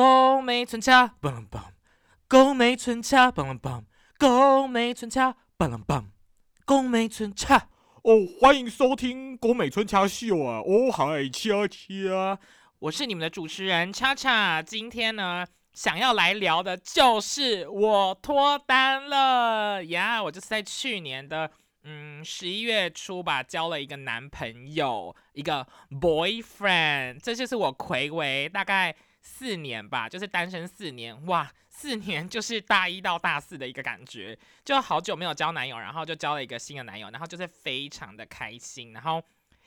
高美村恰梆梆，高美村恰梆梆，高美村恰梆梆，高美村恰。哦，欢迎收听郭美村恰秀啊！哦嗨，恰恰，我是你们的主持人恰恰。今天呢，想要来聊的就是我脱单了呀！我就是在去年的嗯十一月初吧，交了一个男朋友，一个 boyfriend。这就是我魁违大概四年吧，就是单身四年哇。四年就是大一到大四的一个感觉，就好久没有交男友，然后就交了一个新的男友，然后就是非常的开心，然后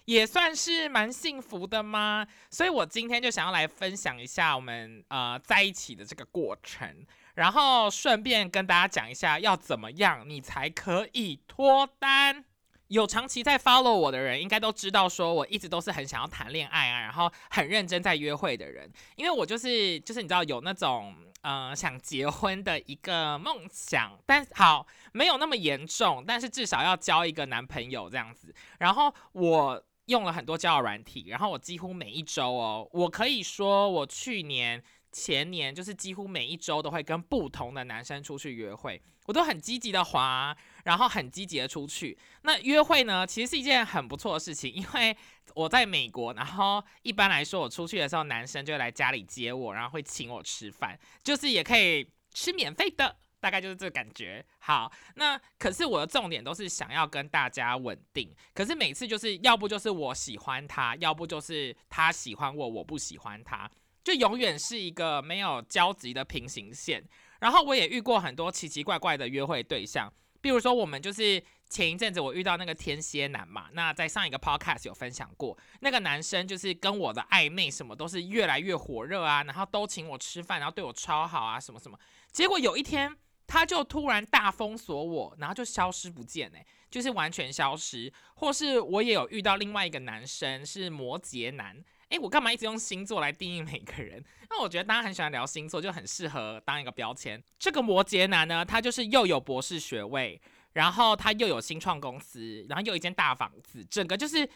也算是蛮幸福的嘛？所以我今天就想要来分享一下我们呃在一起的这个过程，然后顺便跟大家讲一下要怎么样你才可以脱单。有长期在 follow 我的人，应该都知道，说我一直都是很想要谈恋爱啊，然后很认真在约会的人，因为我就是就是你知道有那种。呃，想结婚的一个梦想，但好没有那么严重，但是至少要交一个男朋友这样子。然后我用了很多交友软体，然后我几乎每一周哦，我可以说我去年。前年就是几乎每一周都会跟不同的男生出去约会，我都很积极的滑，然后很积极的出去。那约会呢，其实是一件很不错的事情，因为我在美国，然后一般来说我出去的时候，男生就会来家里接我，然后会请我吃饭，就是也可以吃免费的，大概就是这个感觉。好，那可是我的重点都是想要跟大家稳定，可是每次就是要不就是我喜欢他，要不就是他喜欢我，我不喜欢他。就永远是一个没有交集的平行线，然后我也遇过很多奇奇怪怪的约会对象，比如说我们就是前一阵子我遇到那个天蝎男嘛，那在上一个 podcast 有分享过，那个男生就是跟我的暧昧什么都是越来越火热啊，然后都请我吃饭，然后对我超好啊，什么什么，结果有一天他就突然大封锁我，然后就消失不见哎，就是完全消失，或是我也有遇到另外一个男生是摩羯男。哎，我干嘛一直用星座来定义每个人？那我觉得大家很喜欢聊星座，就很适合当一个标签。这个摩羯男呢，他就是又有博士学位，然后他又有新创公司，然后又一间大房子，整个就是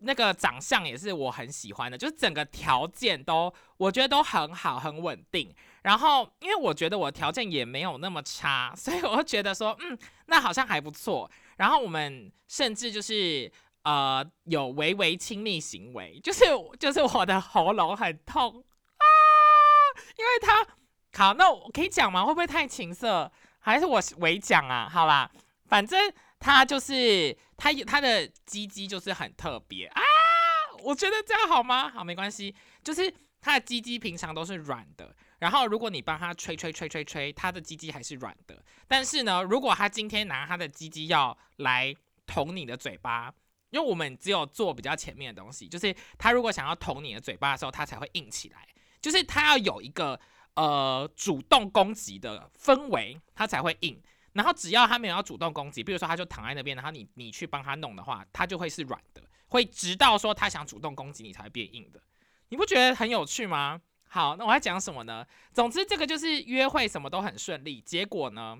那个长相也是我很喜欢的，就是整个条件都我觉得都很好，很稳定。然后因为我觉得我条件也没有那么差，所以我觉得说，嗯，那好像还不错。然后我们甚至就是。呃，有微微亲密行为，就是就是我的喉咙很痛啊，因为他好，那我可以讲吗？会不会太情色？还是我微讲啊？好啦，反正他就是他他的鸡鸡就是很特别啊，我觉得这样好吗？好，没关系，就是他的鸡鸡平常都是软的，然后如果你帮他吹吹吹吹吹，他的鸡鸡还是软的。但是呢，如果他今天拿他的鸡鸡要来捅你的嘴巴。因为我们只有做比较前面的东西，就是他如果想要捅你的嘴巴的时候，他才会硬起来，就是他要有一个呃主动攻击的氛围，他才会硬。然后只要他没有要主动攻击，比如说他就躺在那边，然后你你去帮他弄的话，他就会是软的，会直到说他想主动攻击你才会变硬的。你不觉得很有趣吗？好，那我要讲什么呢？总之这个就是约会什么都很顺利，结果呢，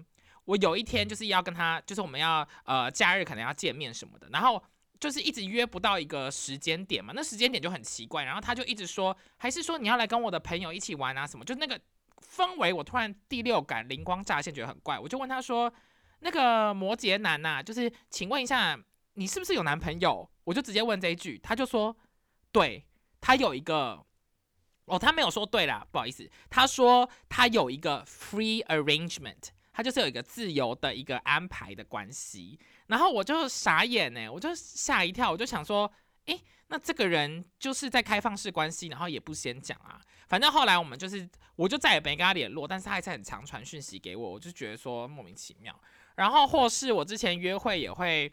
我有一天就是要跟他，就是我们要呃假日可能要见面什么的，然后。就是一直约不到一个时间点嘛，那时间点就很奇怪，然后他就一直说，还是说你要来跟我的朋友一起玩啊什么，就那个氛围，我突然第六感灵光乍现，觉得很怪，我就问他说，那个摩羯男呐，就是请问一下，你是不是有男朋友？我就直接问这一句，他就说，对他有一个，哦，他没有说对啦，不好意思，他说他有一个 free arrangement，他就是有一个自由的一个安排的关系。然后我就傻眼呢，我就吓一跳，我就想说，诶，那这个人就是在开放式关系，然后也不先讲啊。反正后来我们就是，我就再也没跟他联络，但是他还是很常传讯息给我，我就觉得说莫名其妙。然后或是我之前约会也会，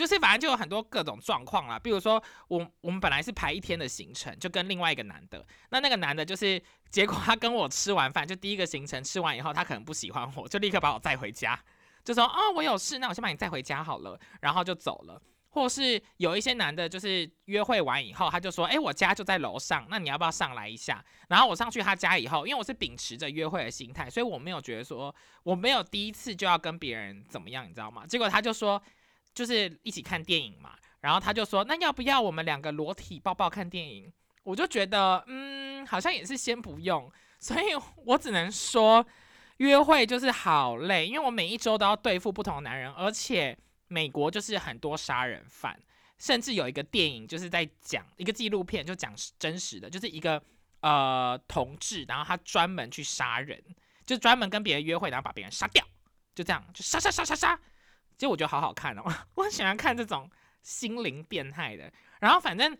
就是反正就有很多各种状况啦。比如说我我们本来是排一天的行程，就跟另外一个男的，那那个男的就是结果他跟我吃完饭，就第一个行程吃完以后，他可能不喜欢我，就立刻把我载回家。就说啊，我有事，那我先把你载回家好了，然后就走了。或是有一些男的，就是约会完以后，他就说，哎，我家就在楼上，那你要不要上来一下？然后我上去他家以后，因为我是秉持着约会的心态，所以我没有觉得说，我没有第一次就要跟别人怎么样，你知道吗？结果他就说，就是一起看电影嘛，然后他就说，那要不要我们两个裸体抱抱看电影？我就觉得，嗯，好像也是先不用。所以我只能说，约会就是好累，因为我每一周都要对付不同的男人，而且美国就是很多杀人犯，甚至有一个电影就是在讲一个纪录片，就讲真实的，就是一个呃同志，然后他专门去杀人，就专门跟别人约会，然后把别人杀掉，就这样就杀杀杀杀杀。其实我觉得好好看哦，我喜欢看这种心灵变态的。然后反正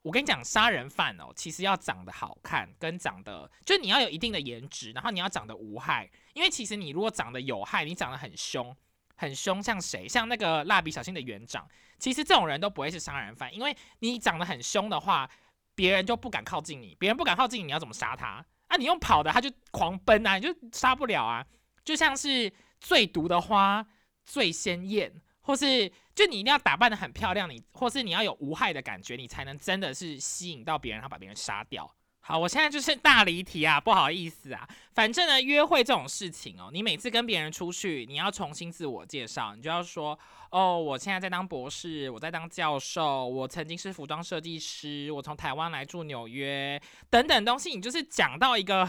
我跟你讲，杀人犯哦，其实要长得好看，跟长得就是你要有一定的颜值，然后你要长得无害。因为其实你如果长得有害，你长得很凶，很凶，像谁？像那个蜡笔小新的园长，其实这种人都不会是杀人犯，因为你长得很凶的话，别人就不敢靠近你，别人不敢靠近你，你要怎么杀他？啊，你用跑的，他就狂奔啊，你就杀不了啊。就像是最毒的花。最鲜艳，或是就你一定要打扮的很漂亮，你或是你要有无害的感觉，你才能真的是吸引到别人，然后把别人杀掉。好，我现在就是大离题啊，不好意思啊。反正呢，约会这种事情哦，你每次跟别人出去，你要重新自我介绍，你就要说哦，我现在在当博士，我在当教授，我曾经是服装设计师，我从台湾来住纽约，等等东西，你就是讲到一个。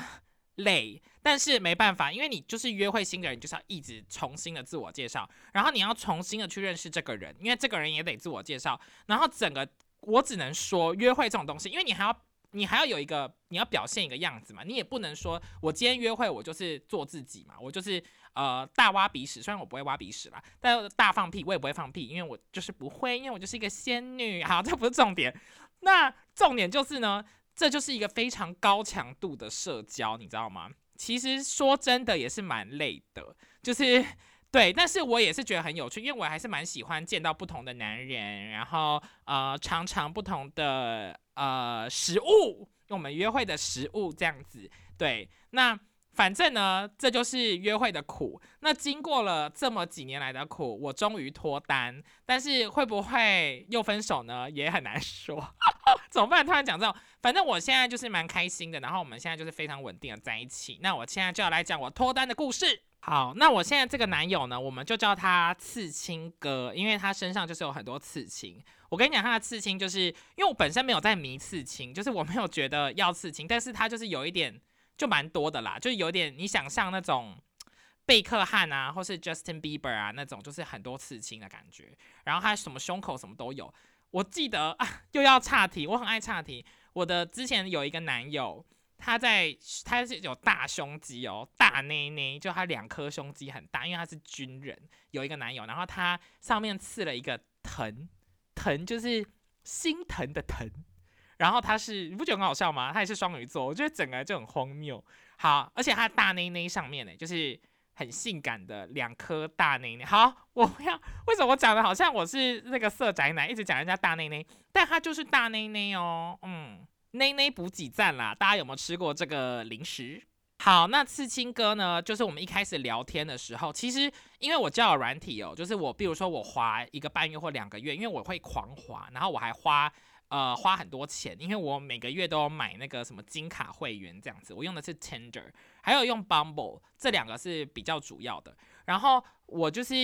累，但是没办法，因为你就是约会新的人，就是要一直重新的自我介绍，然后你要重新的去认识这个人，因为这个人也得自我介绍，然后整个我只能说约会这种东西，因为你还要你还要有一个你要表现一个样子嘛，你也不能说我今天约会我就是做自己嘛，我就是呃大挖鼻屎，虽然我不会挖鼻屎啦，但大放屁我也不会放屁，因为我就是不会，因为我就是一个仙女。好，这不是重点，那重点就是呢。这就是一个非常高强度的社交，你知道吗？其实说真的也是蛮累的，就是 对，但是我也是觉得很有趣，因为我还是蛮喜欢见到不同的男人，然后呃尝尝不同的呃食物，跟我们约会的食物这样子，对，那。反正呢，这就是约会的苦。那经过了这么几年来的苦，我终于脱单。但是会不会又分手呢？也很难说。怎么办？突然讲这种，反正我现在就是蛮开心的。然后我们现在就是非常稳定的在一起。那我现在就要来讲我脱单的故事。好，那我现在这个男友呢，我们就叫他刺青哥，因为他身上就是有很多刺青。我跟你讲，他的刺青就是因为我本身没有在迷刺青，就是我没有觉得要刺青，但是他就是有一点。就蛮多的啦，就有点你想象那种贝克汉啊，或是 Justin Bieber 啊那种，就是很多刺青的感觉。然后他什么胸口什么都有。我记得啊，又要岔题，我很爱岔题。我的之前有一个男友，他在他是有大胸肌哦，大内内，就他两颗胸肌很大，因为他是军人。有一个男友，然后他上面刺了一个疼，疼就是心疼的疼。然后他是你不觉得很好笑吗？他也是双鱼座，我觉得整个就很荒谬。好，而且他大内内上面呢，就是很性感的两颗大内内。好，我不要，为什么我讲的好像我是那个色宅男，一直讲人家大内内，但他就是大内内哦。嗯，内内补给站啦，大家有没有吃过这个零食？好，那刺青哥呢，就是我们一开始聊天的时候，其实因为我交友软体哦，就是我比如说我滑一个半月或两个月，因为我会狂滑，然后我还花。呃，花很多钱，因为我每个月都有买那个什么金卡会员这样子，我用的是 Tender，还有用 Bumble，这两个是比较主要的。然后我就是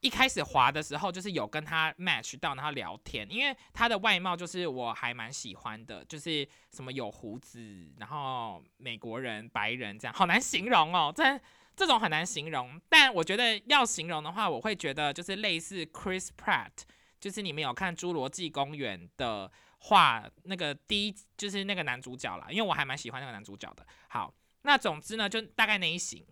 一开始滑的时候，就是有跟他 match 到，然后聊天，因为他的外貌就是我还蛮喜欢的，就是什么有胡子，然后美国人、白人这样，好难形容哦，这这种很难形容。但我觉得要形容的话，我会觉得就是类似 Chris Pratt。就是你们有看《侏罗纪公园》的话，那个第一就是那个男主角啦，因为我还蛮喜欢那个男主角的。好，那总之呢，就大概那一型。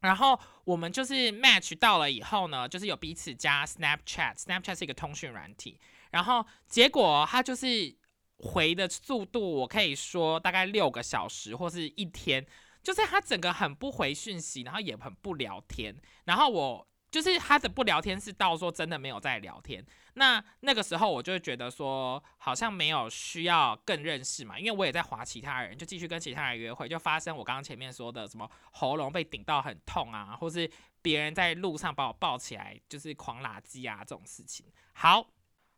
然后我们就是 match 到了以后呢，就是有彼此加 Snapchat，Snapchat 是一个通讯软体。然后结果他就是回的速度，我可以说大概六个小时或是一天，就是他整个很不回讯息，然后也很不聊天。然后我。就是他的不聊天是到说真的没有在聊天，那那个时候我就会觉得说好像没有需要更认识嘛，因为我也在划其他人，就继续跟其他人约会，就发生我刚刚前面说的什么喉咙被顶到很痛啊，或是别人在路上把我抱起来就是狂拉鸡啊这种事情。好。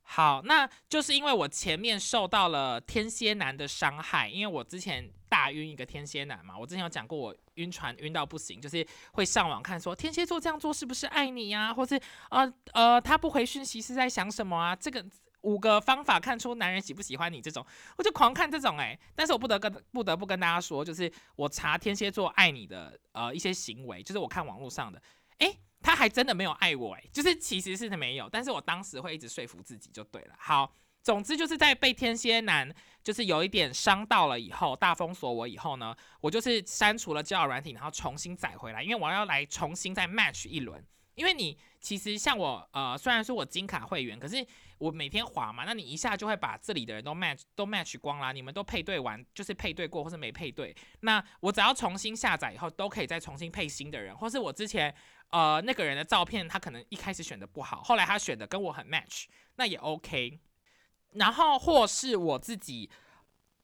好，那就是因为我前面受到了天蝎男的伤害，因为我之前大晕一个天蝎男嘛，我之前有讲过我晕船晕到不行，就是会上网看说天蝎座这样做是不是爱你呀，或是呃呃他不回讯息是在想什么啊？这个五个方法看出男人喜不喜欢你这种，我就狂看这种哎。但是我不得跟不得不跟大家说，就是我查天蝎座爱你的呃一些行为，就是我看网络上的，哎，他还真的没有爱我哎，就是其实是没有，但是我当时会一直说服自己就对了。好，总之就是在被天蝎男就是有一点伤到了以后，大封锁我以后呢，我就是删除了交友软体，然后重新载回来，因为我要来重新再 match 一轮。因为你其实像我，呃，虽然说我金卡会员，可是我每天滑嘛，那你一下就会把这里的人都 match 都 match 光啦。你们都配对完，就是配对过或是没配对，那我只要重新下载以后，都可以再重新配新的人，或是我之前呃那个人的照片，他可能一开始选的不好，后来他选的跟我很 match，那也 OK。然后或是我自己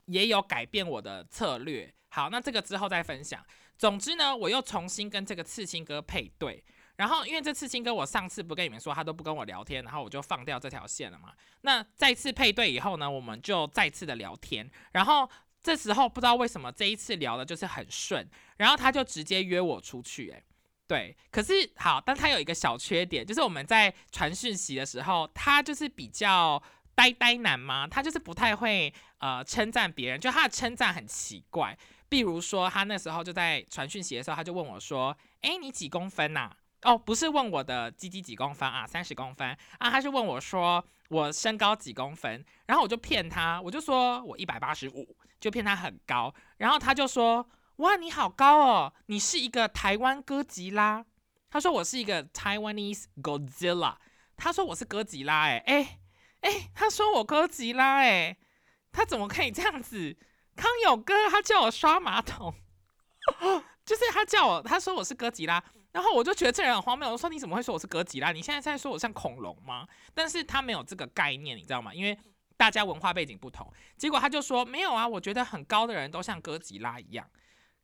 也有改变我的策略，好，那这个之后再分享。总之呢，我又重新跟这个刺青哥配对。然后，因为这次青哥，我上次不跟你们说，他都不跟我聊天，然后我就放掉这条线了嘛。那再次配对以后呢，我们就再次的聊天。然后这时候不知道为什么这一次聊的就是很顺，然后他就直接约我出去，诶，对。可是好，但他有一个小缺点，就是我们在传讯息的时候，他就是比较呆呆男嘛，他就是不太会呃称赞别人，就他的称赞很奇怪。比如说他那时候就在传讯息的时候，他就问我说：“哎，你几公分呐？”哦，不是问我的鸡鸡几公分啊，三十公分啊，他是问我说我身高几公分，然后我就骗他，我就说我一百八十五，就骗他很高，然后他就说哇你好高哦，你是一个台湾哥吉拉，他说我是一个 Taiwanese Godzilla，他说我是哥吉拉，哎哎哎，他说我哥吉拉，哎，他怎么可以这样子？康永哥他叫我刷马桶，就是他叫我，他说我是哥吉拉。然后我就觉得这人很荒谬，我说你怎么会说我是哥吉拉？你现在在说我像恐龙吗？但是他没有这个概念，你知道吗？因为大家文化背景不同。结果他就说没有啊，我觉得很高的人都像哥吉拉一样。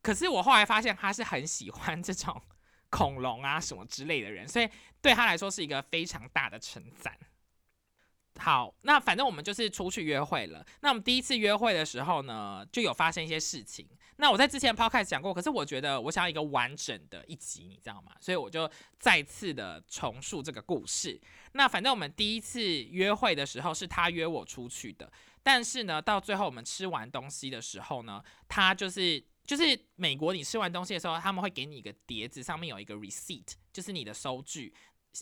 可是我后来发现他是很喜欢这种恐龙啊什么之类的人，所以对他来说是一个非常大的称赞。好，那反正我们就是出去约会了。那我们第一次约会的时候呢，就有发生一些事情。那我在之前 podcast 讲过，可是我觉得我想要一个完整的一集，你知道吗？所以我就再次的重述这个故事。那反正我们第一次约会的时候是他约我出去的，但是呢，到最后我们吃完东西的时候呢，他就是就是美国，你吃完东西的时候，他们会给你一个碟子，上面有一个 receipt，就是你的收据。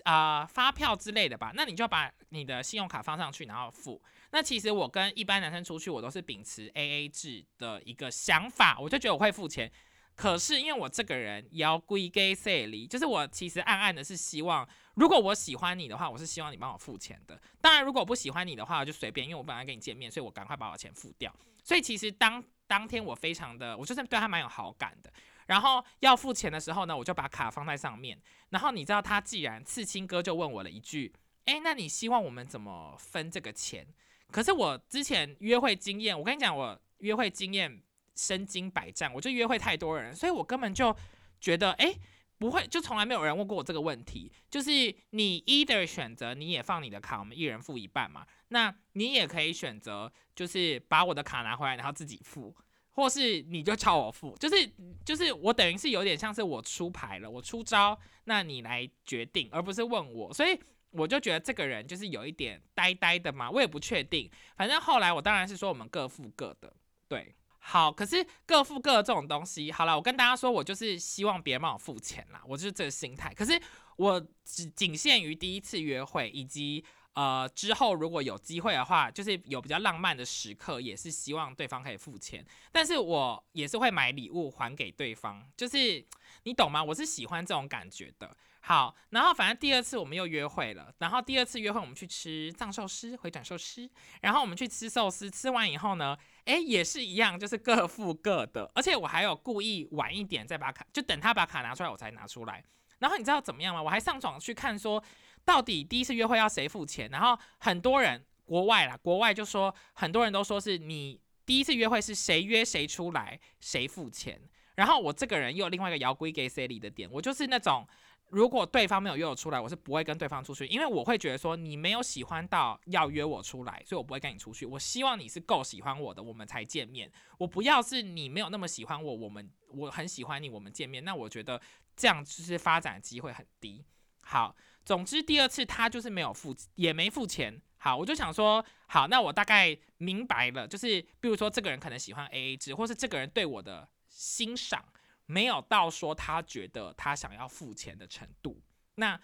啊，发票之类的吧，那你就把你的信用卡放上去，然后付。那其实我跟一般男生出去，我都是秉持 A A 制的一个想法，我就觉得我会付钱。可是因为我这个人要归给谁里，就是我其实暗暗的是希望，如果我喜欢你的话，我是希望你帮我付钱的。当然，如果我不喜欢你的话，就随便，因为我本来跟你见面，所以我赶快把我钱付掉。所以其实当当天我非常的，我就是对他蛮有好感的。然后要付钱的时候呢，我就把卡放在上面。然后你知道他既然刺青哥就问我了一句：“哎，那你希望我们怎么分这个钱？”可是我之前约会经验，我跟你讲，我约会经验身经百战，我就约会太多人，所以我根本就觉得，哎，不会，就从来没有人问过我这个问题。就是你 either 选择你也放你的卡，我们一人付一半嘛。那你也可以选择，就是把我的卡拿回来，然后自己付。或是你就叫我付，就是就是我等于是有点像是我出牌了，我出招，那你来决定，而不是问我，所以我就觉得这个人就是有一点呆呆的嘛，我也不确定，反正后来我当然是说我们各付各的，对，好，可是各付各的这种东西，好了，我跟大家说，我就是希望别人帮我付钱啦，我就是这个心态，可是我只仅限于第一次约会以及。呃，之后如果有机会的话，就是有比较浪漫的时刻，也是希望对方可以付钱。但是我也是会买礼物还给对方，就是你懂吗？我是喜欢这种感觉的。好，然后反正第二次我们又约会了，然后第二次约会我们去吃藏寿司、回转寿司，然后我们去吃寿司，吃完以后呢，诶，也是一样，就是各付各的。而且我还有故意晚一点再把卡，就等他把卡拿出来我才拿出来。然后你知道怎么样吗？我还上床去看说。到底第一次约会要谁付钱？然后很多人国外啦，国外就说很多人都说是你第一次约会是谁约谁出来谁付钱。然后我这个人又有另外一个摇龟给 C 里的点，我就是那种如果对方没有约我出来，我是不会跟对方出去，因为我会觉得说你没有喜欢到要约我出来，所以我不会跟你出去。我希望你是够喜欢我的，我们才见面。我不要是你没有那么喜欢我，我们我很喜欢你，我们见面，那我觉得这样就是发展机会很低。好。总之，第二次他就是没有付，也没付钱。好，我就想说，好，那我大概明白了，就是比如说这个人可能喜欢 A A 制，或是这个人对我的欣赏没有到说他觉得他想要付钱的程度，那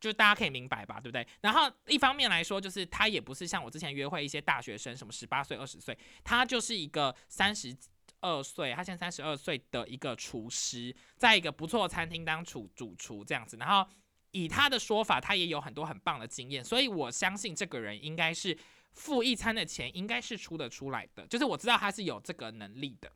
就大家可以明白吧，对不对？然后一方面来说，就是他也不是像我之前约会一些大学生，什么十八岁、二十岁，他就是一个三十二岁，他现在三十二岁的一个厨师，在一个不错的餐厅当主主厨这样子，然后。以他的说法，他也有很多很棒的经验，所以我相信这个人应该是付一餐的钱，应该是出得出来的。就是我知道他是有这个能力的。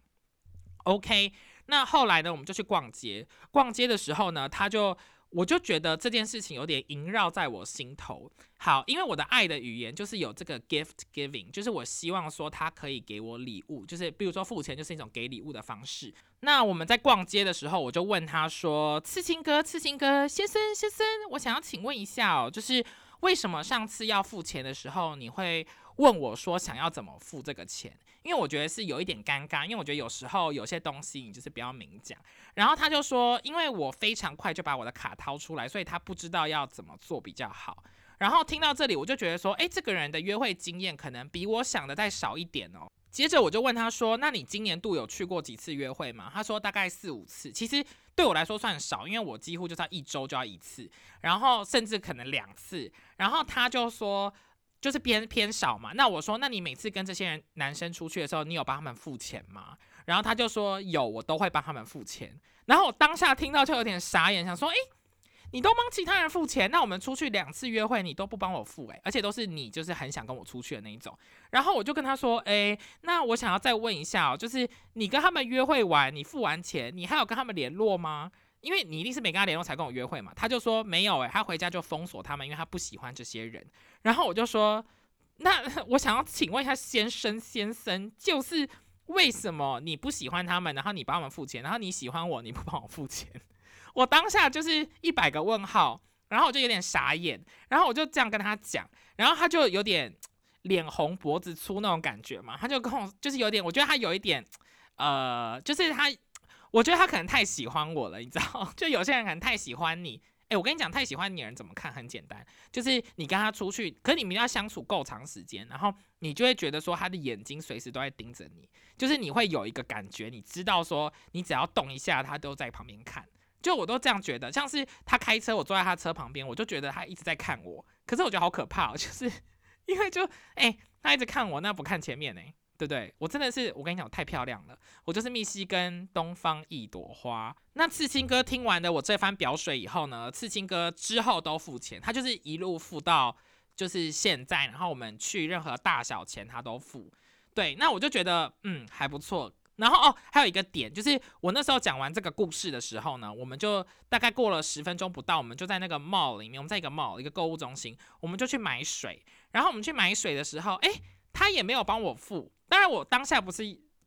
OK，那后来呢，我们就去逛街。逛街的时候呢，他就。我就觉得这件事情有点萦绕在我心头。好，因为我的爱的语言就是有这个 gift giving，就是我希望说他可以给我礼物，就是比如说付钱就是一种给礼物的方式。那我们在逛街的时候，我就问他说：“刺青哥，刺青哥，先生，先生，我想要请问一下哦，就是为什么上次要付钱的时候，你会问我说想要怎么付这个钱？”因为我觉得是有一点尴尬，因为我觉得有时候有些东西你就是不要明讲。然后他就说，因为我非常快就把我的卡掏出来，所以他不知道要怎么做比较好。然后听到这里，我就觉得说，诶，这个人的约会经验可能比我想的再少一点哦。接着我就问他说，那你今年度有去过几次约会吗？他说大概四五次。其实对我来说算少，因为我几乎就是要一周就要一次，然后甚至可能两次。然后他就说。就是偏偏少嘛，那我说，那你每次跟这些人男生出去的时候，你有帮他们付钱吗？然后他就说有，我都会帮他们付钱。然后我当下听到就有点傻眼，想说，诶，你都帮其他人付钱，那我们出去两次约会你都不帮我付，诶，而且都是你就是很想跟我出去的那一种。然后我就跟他说，诶，那我想要再问一下哦，就是你跟他们约会完，你付完钱，你还有跟他们联络吗？因为你一定是没跟他联络才跟我约会嘛，他就说没有诶，他回家就封锁他们，因为他不喜欢这些人。然后我就说，那我想要请问一下先生先生，就是为什么你不喜欢他们，然后你帮他们付钱，然后你喜欢我你不帮我付钱？我当下就是一百个问号，然后我就有点傻眼，然后我就这样跟他讲，然后他就有点脸红脖子粗那种感觉嘛，他就跟我就是有点，我觉得他有一点，呃，就是他。我觉得他可能太喜欢我了，你知道？就有些人可能太喜欢你。诶，我跟你讲，太喜欢你人怎么看？很简单，就是你跟他出去，可你们要相处够长时间，然后你就会觉得说他的眼睛随时都在盯着你，就是你会有一个感觉，你知道说你只要动一下，他都在旁边看。就我都这样觉得，像是他开车，我坐在他车旁边，我就觉得他一直在看我。可是我觉得好可怕，哦 就是因为就诶，他一直看我，那不看前面呢？对不对？我真的是，我跟你讲，太漂亮了。我就是密西根东方一朵花。那刺青哥听完了我这番表水以后呢，刺青哥之后都付钱，他就是一路付到就是现在，然后我们去任何大小钱他都付。对，那我就觉得嗯还不错。然后哦，还有一个点就是我那时候讲完这个故事的时候呢，我们就大概过了十分钟不到，我们就在那个 mall 里面，我们在一个 mall 一个购物中心，我们就去买水。然后我们去买水的时候，哎。他也没有帮我付，当然我当下不是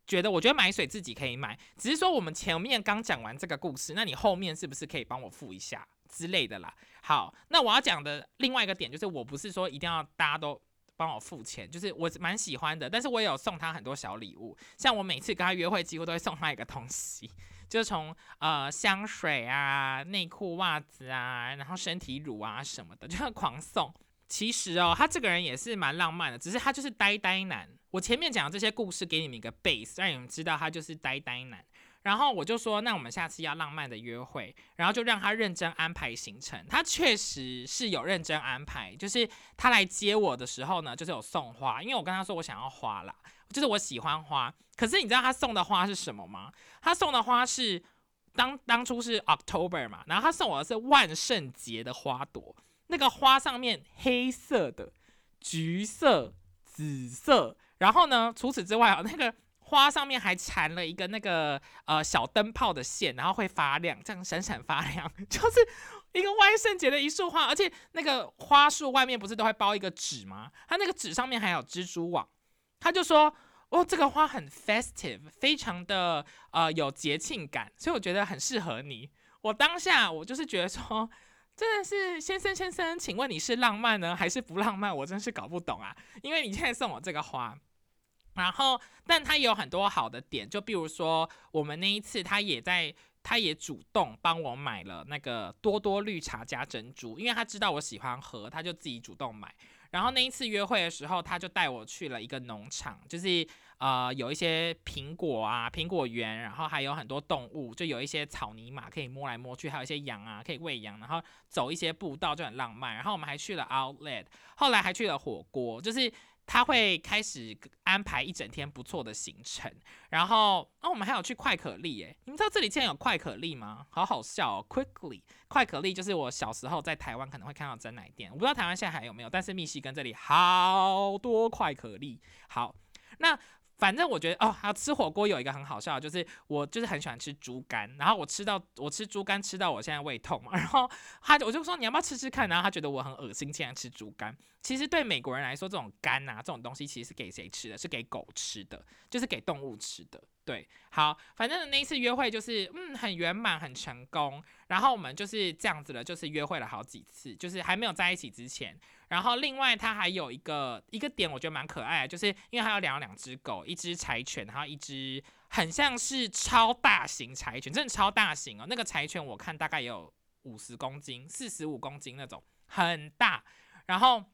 觉得，我觉得买水自己可以买，只是说我们前面刚讲完这个故事，那你后面是不是可以帮我付一下之类的啦？好，那我要讲的另外一个点就是，我不是说一定要大家都帮我付钱，就是我蛮喜欢的，但是我也有送他很多小礼物，像我每次跟他约会，几乎都会送他一个东西，就是从呃香水啊、内裤、袜子啊，然后身体乳啊什么的，就狂送。其实哦，他这个人也是蛮浪漫的，只是他就是呆呆男。我前面讲的这些故事给你们一个 base，让你们知道他就是呆呆男。然后我就说，那我们下次要浪漫的约会，然后就让他认真安排行程。他确实是有认真安排，就是他来接我的时候呢，就是有送花，因为我跟他说我想要花啦，就是我喜欢花。可是你知道他送的花是什么吗？他送的花是当当初是 October 嘛，然后他送我的是万圣节的花朵。那个花上面黑色的、橘色、紫色，然后呢，除此之外啊，那个花上面还缠了一个那个呃小灯泡的线，然后会发亮，这样闪闪发亮，就是一个万圣节的一束花。而且那个花束外面不是都会包一个纸吗？它那个纸上面还有蜘蛛网。他就说：“哦，这个花很 festive，非常的呃有节庆感，所以我觉得很适合你。”我当下我就是觉得说。真的是先生先生，请问你是浪漫呢还是不浪漫？我真是搞不懂啊！因为你现在送我这个花，然后但他也有很多好的点，就比如说我们那一次他也在，他也主动帮我买了那个多多绿茶加珍珠，因为他知道我喜欢喝，他就自己主动买。然后那一次约会的时候，他就带我去了一个农场，就是呃有一些苹果啊、苹果园，然后还有很多动物，就有一些草泥马可以摸来摸去，还有一些羊啊可以喂羊，然后走一些步道就很浪漫。然后我们还去了 Outlet，后来还去了火锅，就是他会开始安排一整天不错的行程。然后哦，我们还有去快可丽，耶，你们知道这里竟然有快可丽吗？好好笑哦，Quickly。快可丽就是我小时候在台湾可能会看到真奶店，我不知道台湾现在还有没有，但是密西根这里好多快可丽。好，那反正我觉得哦，还有吃火锅有一个很好笑，就是我就是很喜欢吃猪肝，然后我吃到我吃猪肝吃到我现在胃痛嘛，然后他我就说你要不要吃吃看，然后他觉得我很恶心，竟然吃猪肝。其实对美国人来说，这种肝啊这种东西其实是给谁吃的？是给狗吃的，就是给动物吃的。对，好，反正那一次约会就是嗯很圆满很成功，然后我们就是这样子的，就是约会了好几次，就是还没有在一起之前。然后另外他还有一个一个点，我觉得蛮可爱的，就是因为他有养两只狗，一只柴犬，然后一只很像是超大型柴犬，真的超大型哦。那个柴犬我看大概有五十公斤、四十五公斤那种，很大，然后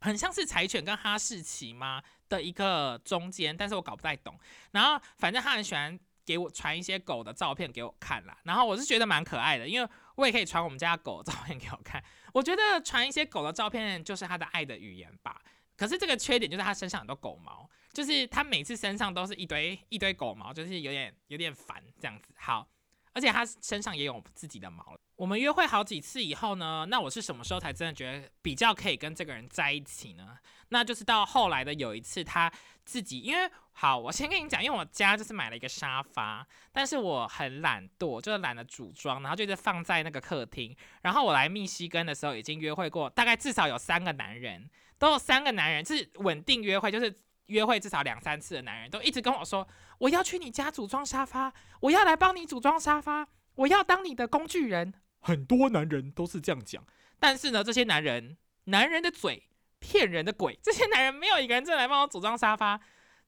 很像是柴犬跟哈士奇吗？的一个中间，但是我搞不太懂。然后反正他很喜欢给我传一些狗的照片给我看啦。然后我是觉得蛮可爱的，因为我也可以传我们家狗的照片给我看。我觉得传一些狗的照片就是他的爱的语言吧。可是这个缺点就是他身上很多狗毛，就是他每次身上都是一堆一堆狗毛，就是有点有点烦这样子。好，而且他身上也有自己的毛。我们约会好几次以后呢，那我是什么时候才真的觉得比较可以跟这个人在一起呢？那就是到后来的有一次，他自己因为好，我先跟你讲，因为我家就是买了一个沙发，但是我很懒惰，就是懒得组装，然后就放在那个客厅。然后我来密西根的时候，已经约会过，大概至少有三个男人，都有三个男人是稳定约会，就是约会至少两三次的男人，都一直跟我说，我要去你家组装沙发，我要来帮你组装沙发，我要当你的工具人。很多男人都是这样讲，但是呢，这些男人，男人的嘴。骗人的鬼！这些男人没有一个人真的来帮我组装沙发，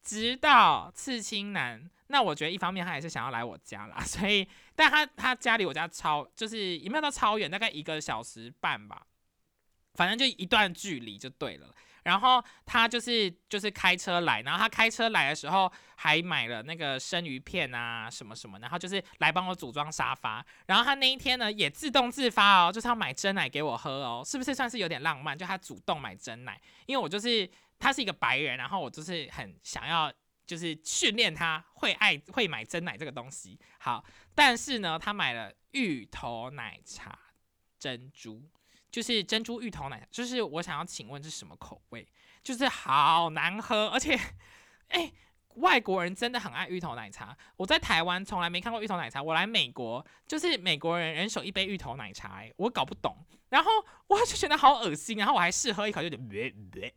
直到刺青男。那我觉得一方面他也是想要来我家啦，所以，但他他家离我家超，就是也没有到超远，大概一个小时半吧，反正就一段距离就对了。然后他就是就是开车来，然后他开车来的时候还买了那个生鱼片啊什么什么，然后就是来帮我组装沙发。然后他那一天呢也自动自发哦，就是要买真奶给我喝哦，是不是算是有点浪漫？就他主动买真奶，因为我就是他是一个白人，然后我就是很想要就是训练他会爱会买真奶这个东西。好，但是呢他买了芋头奶茶珍珠。就是珍珠芋头奶茶，就是我想要请问是什么口味？就是好难喝，而且，哎，外国人真的很爱芋头奶茶。我在台湾从来没看过芋头奶茶，我来美国就是美国人人手一杯芋头奶茶，哎，我搞不懂。然后我就觉得好恶心，然后我还试喝一口，就有点，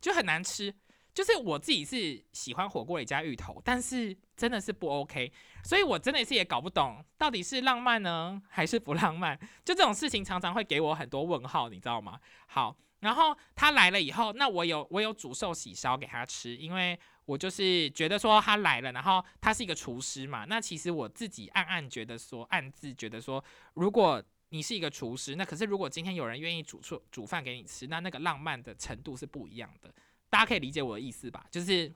就很难吃。就是我自己是喜欢火锅里加芋头，但是真的是不 OK，所以我真的是也搞不懂到底是浪漫呢还是不浪漫。就这种事情常常会给我很多问号，你知道吗？好，然后他来了以后，那我有我有煮寿喜烧给他吃，因为我就是觉得说他来了，然后他是一个厨师嘛，那其实我自己暗暗觉得说，暗自觉得说，如果你是一个厨师，那可是如果今天有人愿意煮出煮饭给你吃，那那个浪漫的程度是不一样的。大家可以理解我的意思吧？就是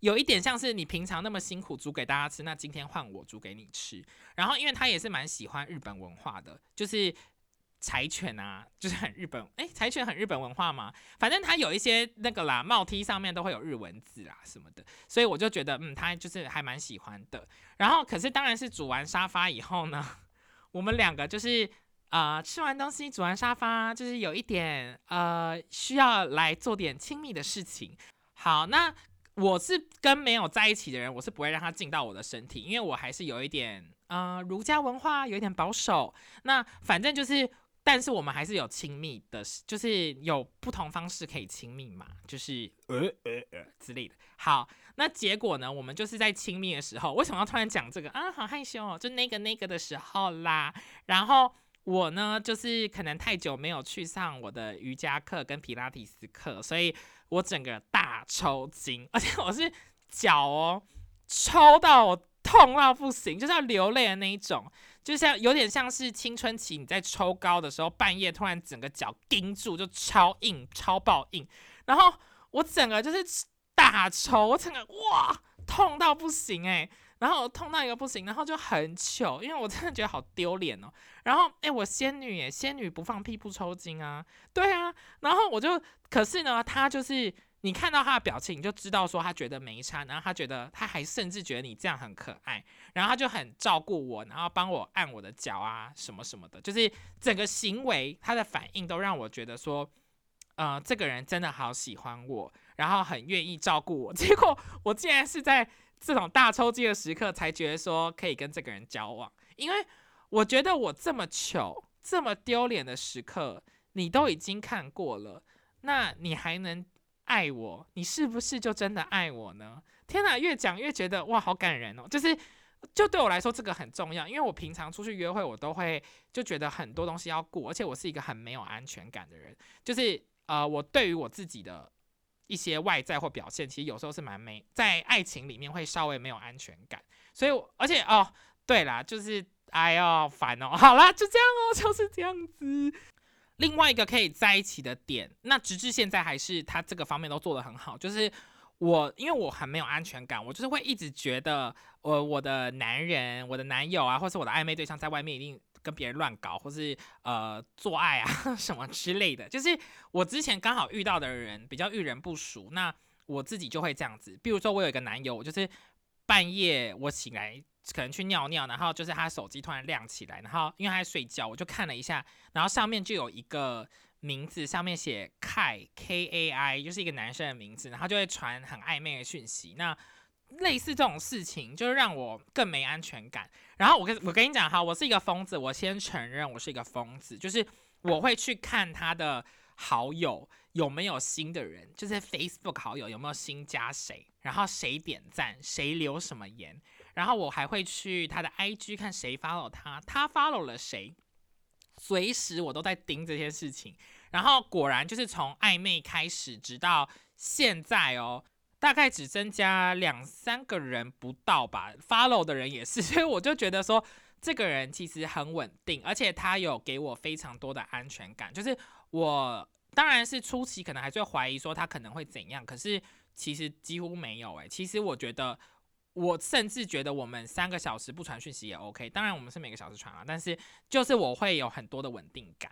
有一点像是你平常那么辛苦煮给大家吃，那今天换我煮给你吃。然后，因为他也是蛮喜欢日本文化的，就是柴犬啊，就是很日本。哎，柴犬很日本文化嘛。反正他有一些那个啦，帽 T 上面都会有日文字啊什么的，所以我就觉得，嗯，他就是还蛮喜欢的。然后，可是当然是煮完沙发以后呢，我们两个就是。啊，吃完东西，煮完沙发，就是有一点呃，需要来做点亲密的事情。好，那我是跟没有在一起的人，我是不会让他进到我的身体，因为我还是有一点呃儒家文化，有一点保守。那反正就是，但是我们还是有亲密的，就是有不同方式可以亲密嘛，就是呃呃呃之类的。好，那结果呢，我们就是在亲密的时候，为什么要突然讲这个啊？好害羞哦，就那个那个的时候啦，然后。我呢，就是可能太久没有去上我的瑜伽课跟皮拉提斯课，所以我整个大抽筋，而且我是脚哦抽到我痛到不行，就是要流泪的那一种，就像有点像是青春期你在抽高的时候，半夜突然整个脚钉住，就超硬、超爆硬，然后我整个就是大抽，我整个哇痛到不行诶。然后痛到一个不行，然后就很糗，因为我真的觉得好丢脸哦。然后哎，我仙女耶，仙女不放屁不抽筋啊，对啊。然后我就，可是呢，他就是你看到他的表情，你就知道说他觉得没差，然后他觉得他还甚至觉得你这样很可爱，然后他就很照顾我，然后帮我按我的脚啊什么什么的，就是整个行为他的反应都让我觉得说，呃，这个人真的好喜欢我，然后很愿意照顾我。结果我竟然是在。这种大抽筋的时刻，才觉得说可以跟这个人交往，因为我觉得我这么糗、这么丢脸的时刻，你都已经看过了，那你还能爱我？你是不是就真的爱我呢？天哪，越讲越觉得哇，好感人哦！就是，就对我来说这个很重要，因为我平常出去约会，我都会就觉得很多东西要顾，而且我是一个很没有安全感的人，就是呃，我对于我自己的。一些外在或表现，其实有时候是蛮没在爱情里面会稍微没有安全感，所以而且哦，对啦，就是哎呦烦哦，好啦，就这样哦，就是这样子。另外一个可以在一起的点，那直至现在还是他这个方面都做得很好，就是我因为我很没有安全感，我就是会一直觉得我我的男人、我的男友啊，或是我的暧昧对象在外面一定。跟别人乱搞，或是呃做爱啊 什么之类的，就是我之前刚好遇到的人比较遇人不淑，那我自己就会这样子。比如说我有一个男友，我就是半夜我醒来可能去尿尿，然后就是他手机突然亮起来，然后因为他在睡觉，我就看了一下，然后上面就有一个名字，上面写 Kai K A I，就是一个男生的名字，然后就会传很暧昧的讯息。那类似这种事情，就是让我更没安全感。然后我跟我跟你讲哈，我是一个疯子，我先承认我是一个疯子，就是我会去看他的好友有没有新的人，就是 Facebook 好友有没有新加谁，然后谁点赞，谁留什么言，然后我还会去他的 IG 看谁 follow 他，他 follow 了谁，随时我都在盯这些事情。然后果然就是从暧昧开始，直到现在哦。大概只增加两三个人不到吧，follow 的人也是，所以我就觉得说，这个人其实很稳定，而且他有给我非常多的安全感。就是我当然是初期可能还是会怀疑说他可能会怎样，可是其实几乎没有诶，其实我觉得，我甚至觉得我们三个小时不传讯息也 OK。当然我们是每个小时传啊，但是就是我会有很多的稳定感。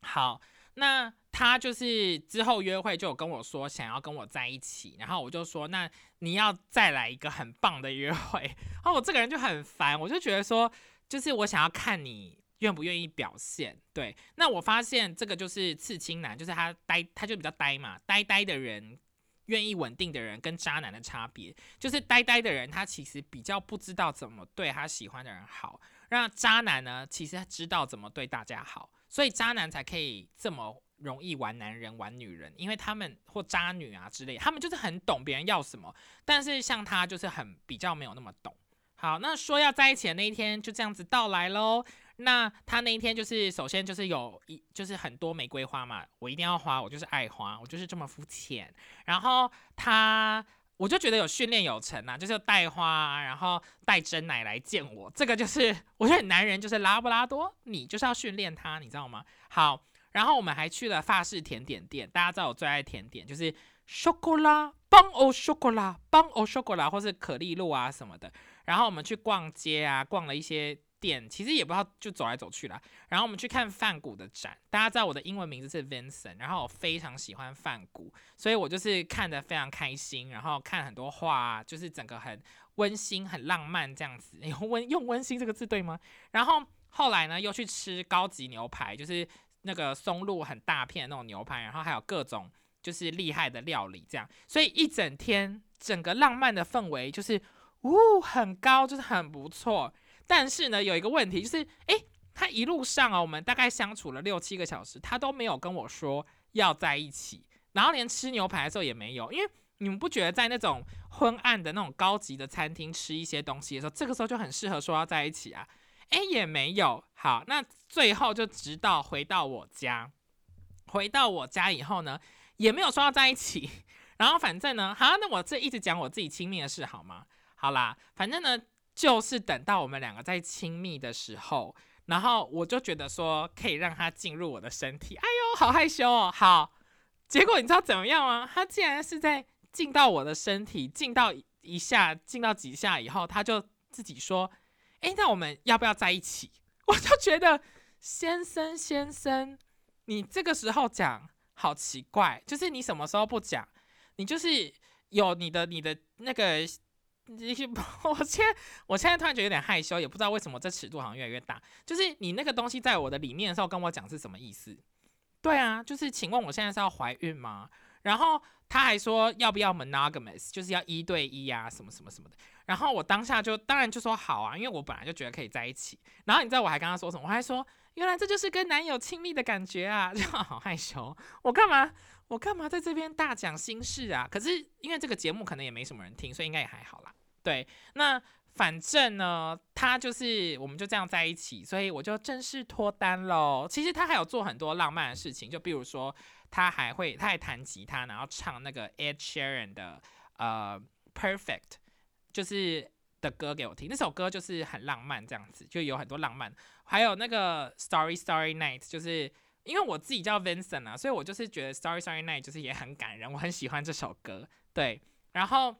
好。那他就是之后约会就有跟我说想要跟我在一起，然后我就说那你要再来一个很棒的约会，然后我这个人就很烦，我就觉得说就是我想要看你愿不愿意表现。对，那我发现这个就是刺青男，就是他呆，他就比较呆嘛，呆呆的人愿意稳定的人跟渣男的差别，就是呆呆的人他其实比较不知道怎么对他喜欢的人好，让渣男呢其实他知道怎么对大家好。所以渣男才可以这么容易玩男人、玩女人，因为他们或渣女啊之类，他们就是很懂别人要什么。但是像他就是很比较没有那么懂。好，那说要在一起的那一天就这样子到来喽。那他那一天就是首先就是有一就是很多玫瑰花嘛，我一定要花，我就是爱花，我就是这么肤浅。然后他。我就觉得有训练有成啊，就是带花，然后带真奶来见我，这个就是我觉得男人就是拉布拉多，你就是要训练他，你知道吗？好，然后我们还去了法式甜点店，大家知道我最爱甜点就是 chocolat，邦欧 chocolat，邦欧 chocolat，或是可丽露啊什么的，然后我们去逛街啊，逛了一些。店其实也不知道，就走来走去啦。然后我们去看梵谷的展，大家知道我的英文名字是 Vincent，然后我非常喜欢梵谷，所以我就是看得非常开心，然后看很多画，就是整个很温馨、很浪漫这样子。用温用温馨这个字对吗？然后后来呢，又去吃高级牛排，就是那个松露很大片的那种牛排，然后还有各种就是厉害的料理，这样。所以一整天整个浪漫的氛围就是呜很高，就是很不错。但是呢，有一个问题就是，诶，他一路上啊，我们大概相处了六七个小时，他都没有跟我说要在一起，然后连吃牛排的时候也没有。因为你们不觉得在那种昏暗的那种高级的餐厅吃一些东西的时候，这个时候就很适合说要在一起啊？诶，也没有。好，那最后就直到回到我家，回到我家以后呢，也没有说要在一起。然后反正呢，好，那我这一直讲我自己亲密的事好吗？好啦，反正呢。就是等到我们两个在亲密的时候，然后我就觉得说可以让他进入我的身体。哎呦，好害羞哦。好，结果你知道怎么样吗？他竟然是在进到我的身体，进到一下，进到几下以后，他就自己说：“哎，那我们要不要在一起？” 我就觉得，先生先生，你这个时候讲好奇怪，就是你什么时候不讲？你就是有你的你的那个，我现我现在突然觉得有点害羞，也不知道为什么这尺度好像越来越大。就是你那个东西在我的里面的时候跟我讲是什么意思？对啊，就是请问我现在是要怀孕吗？然后他还说要不要 monogamous，就是要一对一啊，什么什么什么的。然后我当下就当然就说好啊，因为我本来就觉得可以在一起。然后你知道我还跟他说什么？我还说原来这就是跟男友亲密的感觉啊，就好害羞。我干嘛？我干嘛在这边大讲心事啊？可是因为这个节目可能也没什么人听，所以应该也还好啦。对，那反正呢，他就是我们就这样在一起，所以我就正式脱单喽。其实他还有做很多浪漫的事情，就比如说。他还会，他还弹吉他，然后唱那个 Ed Sheeran 的呃 Perfect，就是的歌给我听。那首歌就是很浪漫，这样子就有很多浪漫。还有那个 Story Story Night，就是因为我自己叫 Vincent 啊，所以我就是觉得 Sorry Sorry Night 就是也很感人，我很喜欢这首歌。对，然后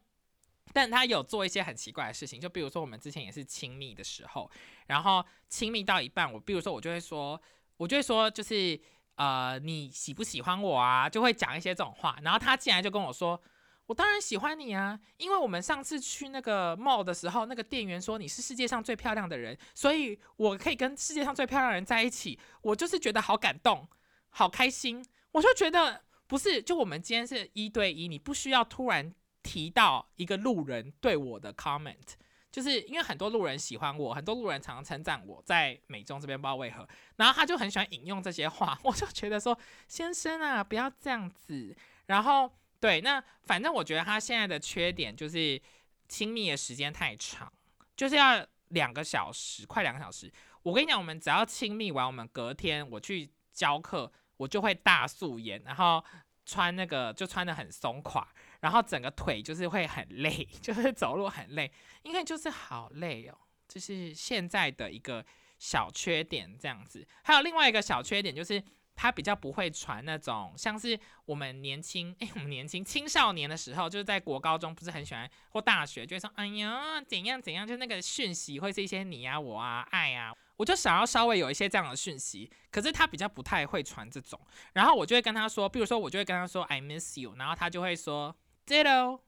但他有做一些很奇怪的事情，就比如说我们之前也是亲密的时候，然后亲密到一半，我比如说我就会说，我就会说就是。呃，你喜不喜欢我啊？就会讲一些这种话，然后他竟然就跟我说，我当然喜欢你啊，因为我们上次去那个 mall 的时候，那个店员说你是世界上最漂亮的人，所以我可以跟世界上最漂亮的人在一起，我就是觉得好感动，好开心，我就觉得不是，就我们今天是一对一，你不需要突然提到一个路人对我的 comment。就是因为很多路人喜欢我，很多路人常常称赞我在美中这边不知道为何，然后他就很喜欢引用这些话，我就觉得说先生啊，不要这样子。然后对，那反正我觉得他现在的缺点就是亲密的时间太长，就是要两个小时，快两个小时。我跟你讲，我们只要亲密完，我们隔天我去教课，我就会大素颜，然后穿那个就穿的很松垮。然后整个腿就是会很累，就是走路很累，因为就是好累哦，就是现在的一个小缺点这样子。还有另外一个小缺点就是他比较不会传那种像是我们年轻哎，我们年轻青少年的时候，就是在国高中不是很喜欢或大学就会说哎呀怎样怎样，就那个讯息会是一些你啊我啊爱啊，我就想要稍微有一些这样的讯息，可是他比较不太会传这种。然后我就会跟他说，比如说我就会跟他说 I miss you，然后他就会说。Ditto，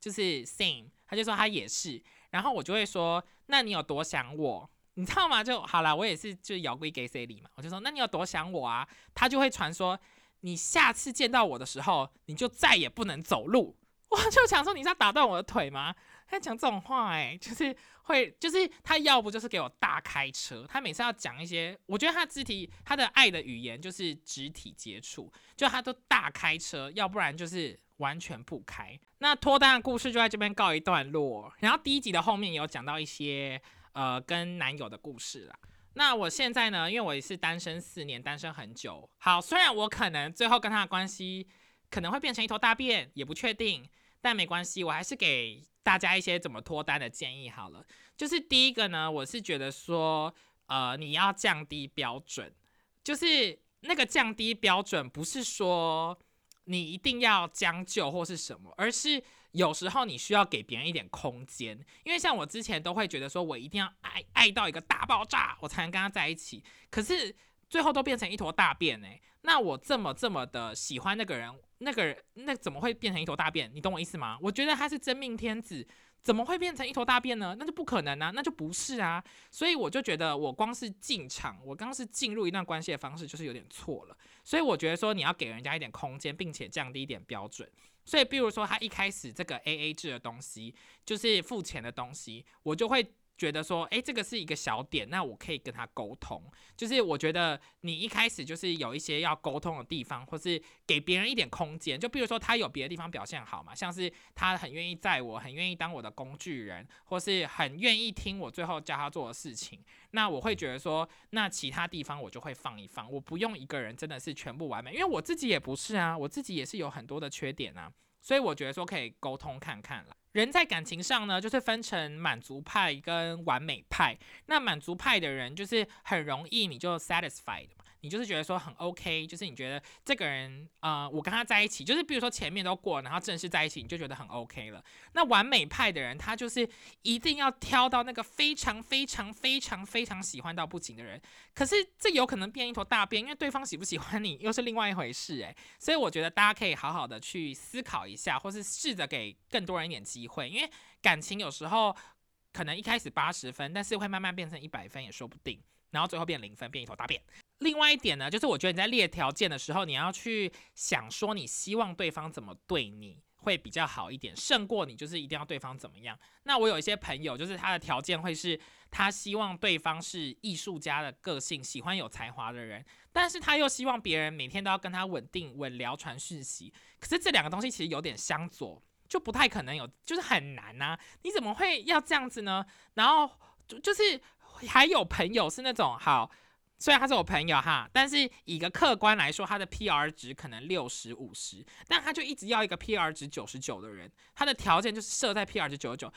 就是 same，他就说他也是，然后我就会说，那你有多想我？你知道吗？就好了，我也是就摇龟给 C 里嘛，我就说，那你有多想我啊？他就会传说，你下次见到我的时候，你就再也不能走路。我就想说，你是要打断我的腿吗？他讲这种话，哎，就是会，就是他要不就是给我大开车，他每次要讲一些，我觉得他肢体，他的爱的语言就是肢体接触，就他都大开车，要不然就是。完全不开，那脱单的故事就在这边告一段落。然后第一集的后面有讲到一些呃跟男友的故事啦。那我现在呢，因为我也是单身四年，单身很久。好，虽然我可能最后跟他的关系可能会变成一头大便，也不确定，但没关系，我还是给大家一些怎么脱单的建议好了。就是第一个呢，我是觉得说，呃，你要降低标准，就是那个降低标准不是说。你一定要将就或是什么，而是有时候你需要给别人一点空间，因为像我之前都会觉得说，我一定要爱爱到一个大爆炸，我才能跟他在一起，可是最后都变成一坨大便哎，那我这么这么的喜欢那个人，那个人那怎么会变成一坨大便？你懂我意思吗？我觉得他是真命天子。怎么会变成一坨大便呢？那就不可能啊，那就不是啊。所以我就觉得，我光是进场，我刚是进入一段关系的方式，就是有点错了。所以我觉得说，你要给人家一点空间，并且降低一点标准。所以，比如说他一开始这个 A A 制的东西，就是付钱的东西，我就会。觉得说，诶，这个是一个小点，那我可以跟他沟通。就是我觉得你一开始就是有一些要沟通的地方，或是给别人一点空间。就比如说他有别的地方表现好嘛，像是他很愿意载我，很愿意当我的工具人，或是很愿意听我最后教他做的事情。那我会觉得说，那其他地方我就会放一放，我不用一个人真的是全部完美，因为我自己也不是啊，我自己也是有很多的缺点啊。所以我觉得说可以沟通看看了。人在感情上呢，就是分成满足派跟完美派。那满足派的人就是很容易你就 satisfied。你就是觉得说很 OK，就是你觉得这个人，呃，我跟他在一起，就是比如说前面都过，然后正式在一起，你就觉得很 OK 了。那完美派的人，他就是一定要挑到那个非常非常非常非常喜欢到不行的人。可是这有可能变一坨大便，因为对方喜不喜欢你又是另外一回事诶。所以我觉得大家可以好好的去思考一下，或是试着给更多人一点机会，因为感情有时候可能一开始八十分，但是会慢慢变成一百分也说不定。然后最后变零分，变一头大便。另外一点呢，就是我觉得你在列条件的时候，你要去想说你希望对方怎么对你会比较好一点，胜过你就是一定要对方怎么样。那我有一些朋友，就是他的条件会是他希望对方是艺术家的个性，喜欢有才华的人，但是他又希望别人每天都要跟他稳定稳聊传讯息。可是这两个东西其实有点相左，就不太可能有，就是很难呐。你怎么会要这样子呢？然后就就是。还有朋友是那种好，虽然他是我朋友哈，但是以一个客观来说，他的 PR 值可能六十五十，但他就一直要一个 PR 值九十九的人，他的条件就是设在 PR 值九十九。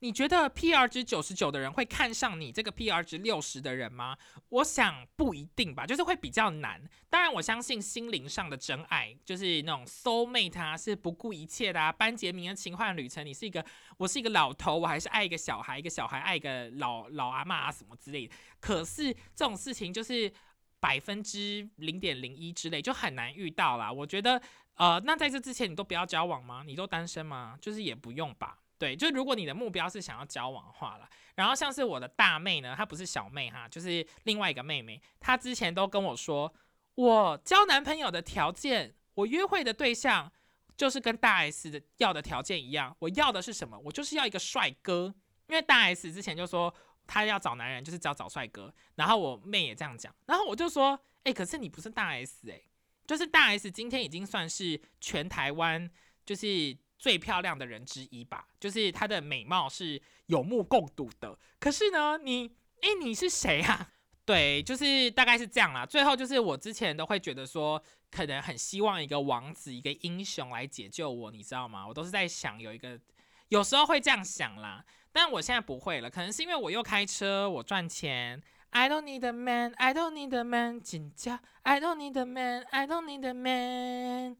你觉得 PR 值九十九的人会看上你这个 PR 值六十的人吗？我想不一定吧，就是会比较难。当然，我相信心灵上的真爱，就是那种 soul mate 啊，是不顾一切的啊。班杰明的奇幻旅程，你是一个，我是一个老头，我还是爱一个小孩，一个小孩爱一个老老阿妈啊什么之类的。可是这种事情就是百分之零点零一之类，就很难遇到啦。我觉得，呃，那在这之前你都不要交往吗？你都单身吗？就是也不用吧。对，就如果你的目标是想要交往的话了，然后像是我的大妹呢，她不是小妹哈，就是另外一个妹妹，她之前都跟我说，我交男朋友的条件，我约会的对象就是跟大 S 的要的条件一样，我要的是什么？我就是要一个帅哥，因为大 S 之前就说她要找男人就是只要找帅哥，然后我妹也这样讲，然后我就说，哎，可是你不是大 S 哎，就是大 S 今天已经算是全台湾就是。最漂亮的人之一吧，就是她的美貌是有目共睹的。可是呢，你，哎，你是谁啊？对，就是大概是这样啦。最后就是我之前都会觉得说，可能很希望一个王子、一个英雄来解救我，你知道吗？我都是在想有一个，有时候会这样想啦。但我现在不会了，可能是因为我又开车，我赚钱。I don't need a man, I don't need a man，紧张。I don't need a man, I don't need a man。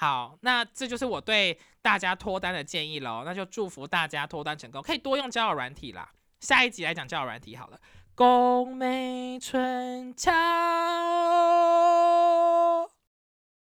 好，那这就是我对大家脱单的建议喽。那就祝福大家脱单成功，可以多用交友软体啦。下一集来讲交友软体好了。宫美春桥。